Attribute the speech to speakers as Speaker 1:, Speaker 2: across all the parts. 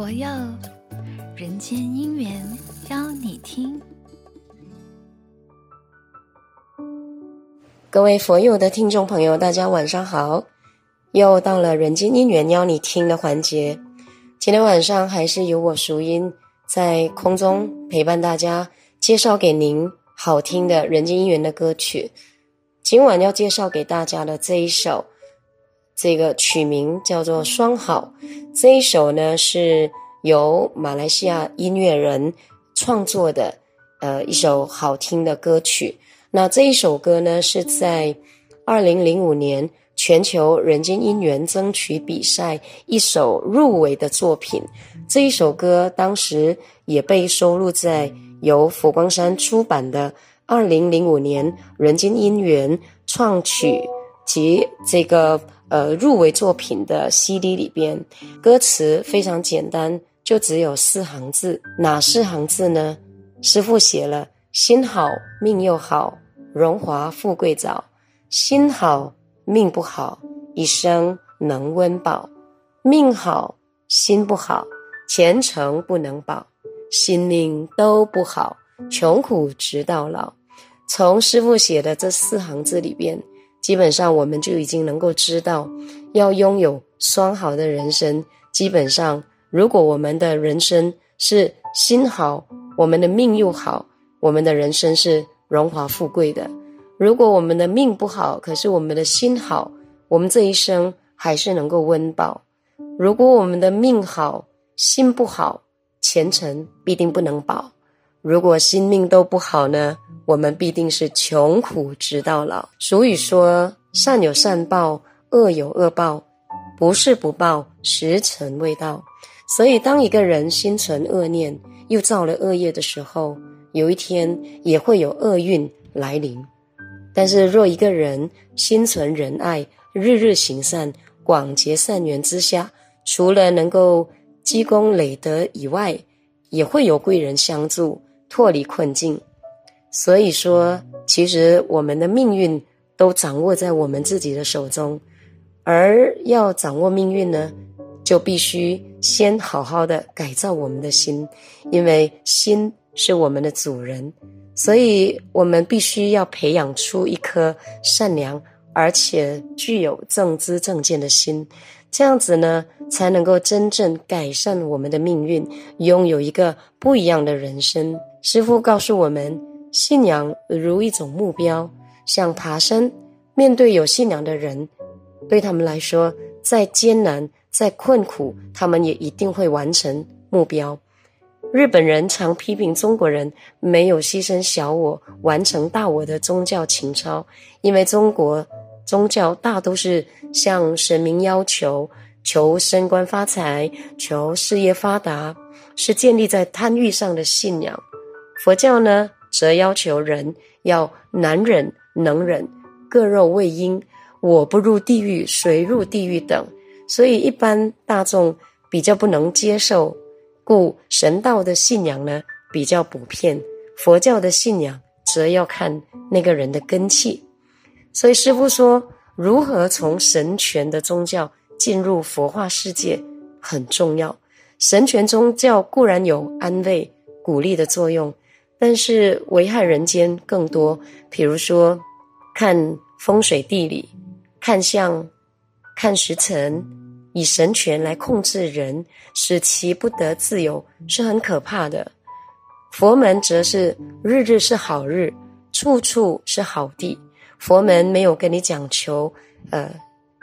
Speaker 1: 佛佑人间姻缘邀你听。
Speaker 2: 各位佛佑的听众朋友，大家晚上好！又到了人间姻缘邀你听的环节。今天晚上还是由我熟音在空中陪伴大家，介绍给您好听的人间姻缘的歌曲。今晚要介绍给大家的这一首。这个曲名叫做《双好》，这一首呢是由马来西亚音乐人创作的，呃，一首好听的歌曲。那这一首歌呢是在二零零五年全球人间姻缘征曲比赛一首入围的作品。这一首歌当时也被收录在由佛光山出版的二零零五年人间姻缘创曲及这个。呃，入围作品的 CD 里边，歌词非常简单，就只有四行字。哪四行字呢？师傅写了：心好命又好，荣华富贵早；心好命不好，一生能温饱；命好心不好，前程不能保；心命都不好，穷苦直到老。从师傅写的这四行字里边。基本上，我们就已经能够知道，要拥有双好的人生。基本上，如果我们的人生是心好，我们的命又好，我们的人生是荣华富贵的。如果我们的命不好，可是我们的心好，我们这一生还是能够温饱。如果我们的命好，心不好，前程必定不能保。如果心命都不好呢？我们必定是穷苦直到老。俗语说：“善有善报，恶有恶报，不是不报，时辰未到。”所以，当一个人心存恶念，又造了恶业的时候，有一天也会有厄运来临。但是，若一个人心存仁爱，日日行善，广结善缘之下，除了能够积功累德以外，也会有贵人相助，脱离困境。所以说，其实我们的命运都掌握在我们自己的手中，而要掌握命运呢，就必须先好好的改造我们的心，因为心是我们的主人，所以我们必须要培养出一颗善良而且具有正知正见的心，这样子呢，才能够真正改善我们的命运，拥有一个不一样的人生。师父告诉我们。信仰如一种目标，像爬山。面对有信仰的人，对他们来说，再艰难、再困苦，他们也一定会完成目标。日本人常批评中国人没有牺牲小我、完成大我的宗教情操，因为中国宗教大都是向神明要求，求升官发财、求事业发达，是建立在贪欲上的信仰。佛教呢，则要求人要难忍能忍，割肉喂鹰，我不入地狱，谁入地狱等，所以一般大众比较不能接受，故神道的信仰呢比较普遍，佛教的信仰则要看那个人的根气。所以师父说，如何从神权的宗教进入佛化世界很重要。神权宗教固然有安慰、鼓励的作用。但是危害人间更多，比如说看风水地理、看相、看时辰，以神权来控制人，使其不得自由，是很可怕的。佛门则是日日是好日，处处是好地。佛门没有跟你讲求，呃，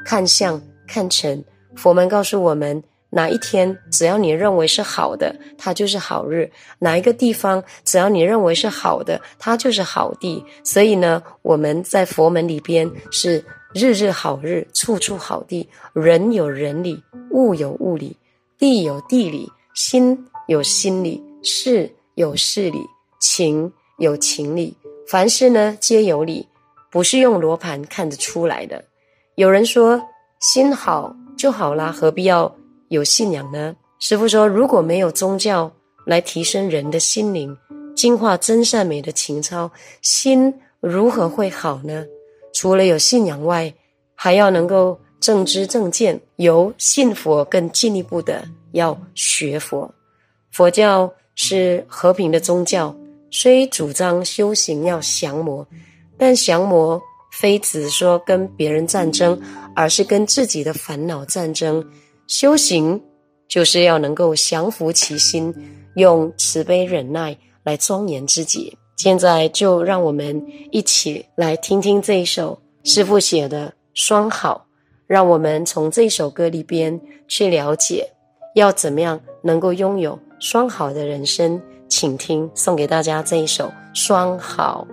Speaker 2: 看相、看辰。佛门告诉我们。哪一天，只要你认为是好的，它就是好日；哪一个地方，只要你认为是好的，它就是好地。所以呢，我们在佛门里边是日日好日，处处好地。人有人理，物有物理，地有地理，心有心理，事有事理，情有情理。凡事呢，皆有理，不是用罗盘看得出来的。有人说，心好就好啦，何必要？有信仰呢？师父说，如果没有宗教来提升人的心灵，净化真善美的情操，心如何会好呢？除了有信仰外，还要能够正知正见，由信佛更进一步的要学佛。佛教是和平的宗教，虽主张修行要降魔，但降魔非只说跟别人战争，而是跟自己的烦恼战争。修行就是要能够降服其心，用慈悲忍耐来庄严自己。现在就让我们一起来听听这一首师傅写的《双好》。让我们从这首歌里边去了解，要怎么样能够拥有双好的人生。请听，送给大家这一首《双好》。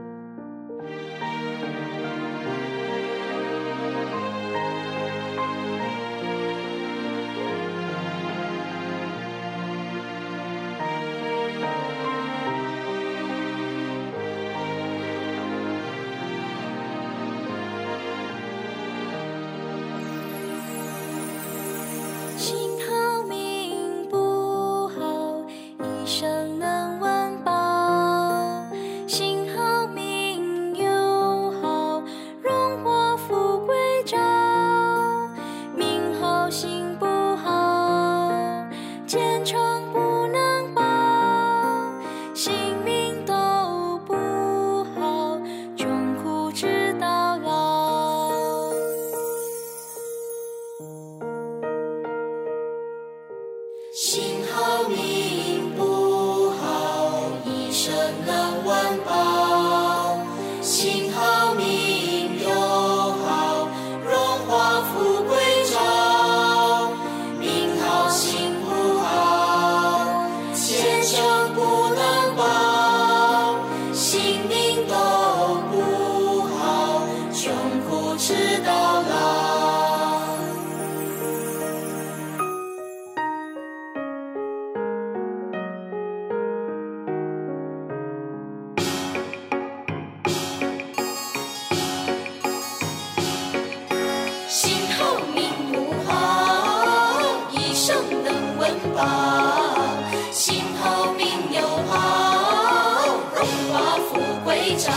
Speaker 3: 为早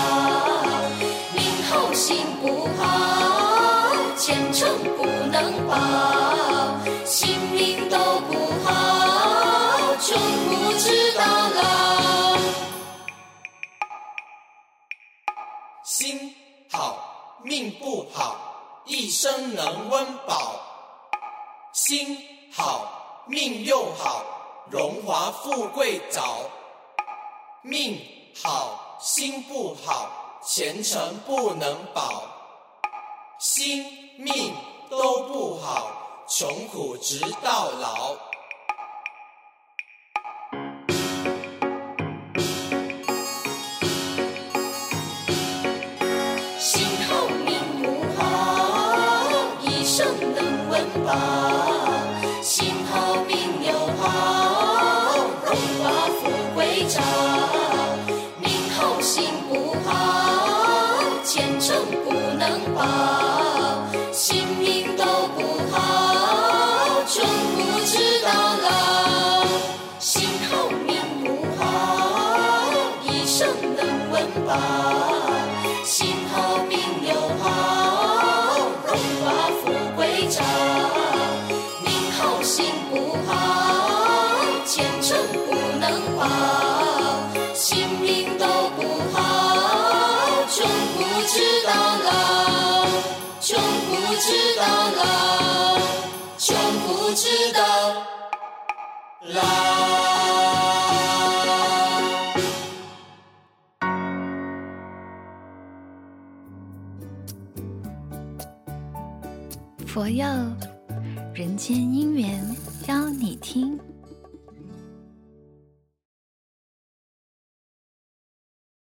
Speaker 3: 命好心不好前程不能保性命都不好穷苦之道心好命不好一生能温饱。
Speaker 4: 心好命又好荣华富贵早。命好心不好，前程不能保；心命都不好，穷苦直到老。心好命不好，一生能温饱前程不能保性命都不好穷不知道老穷不知道老穷不知道老
Speaker 1: 佛要人间姻缘邀你听。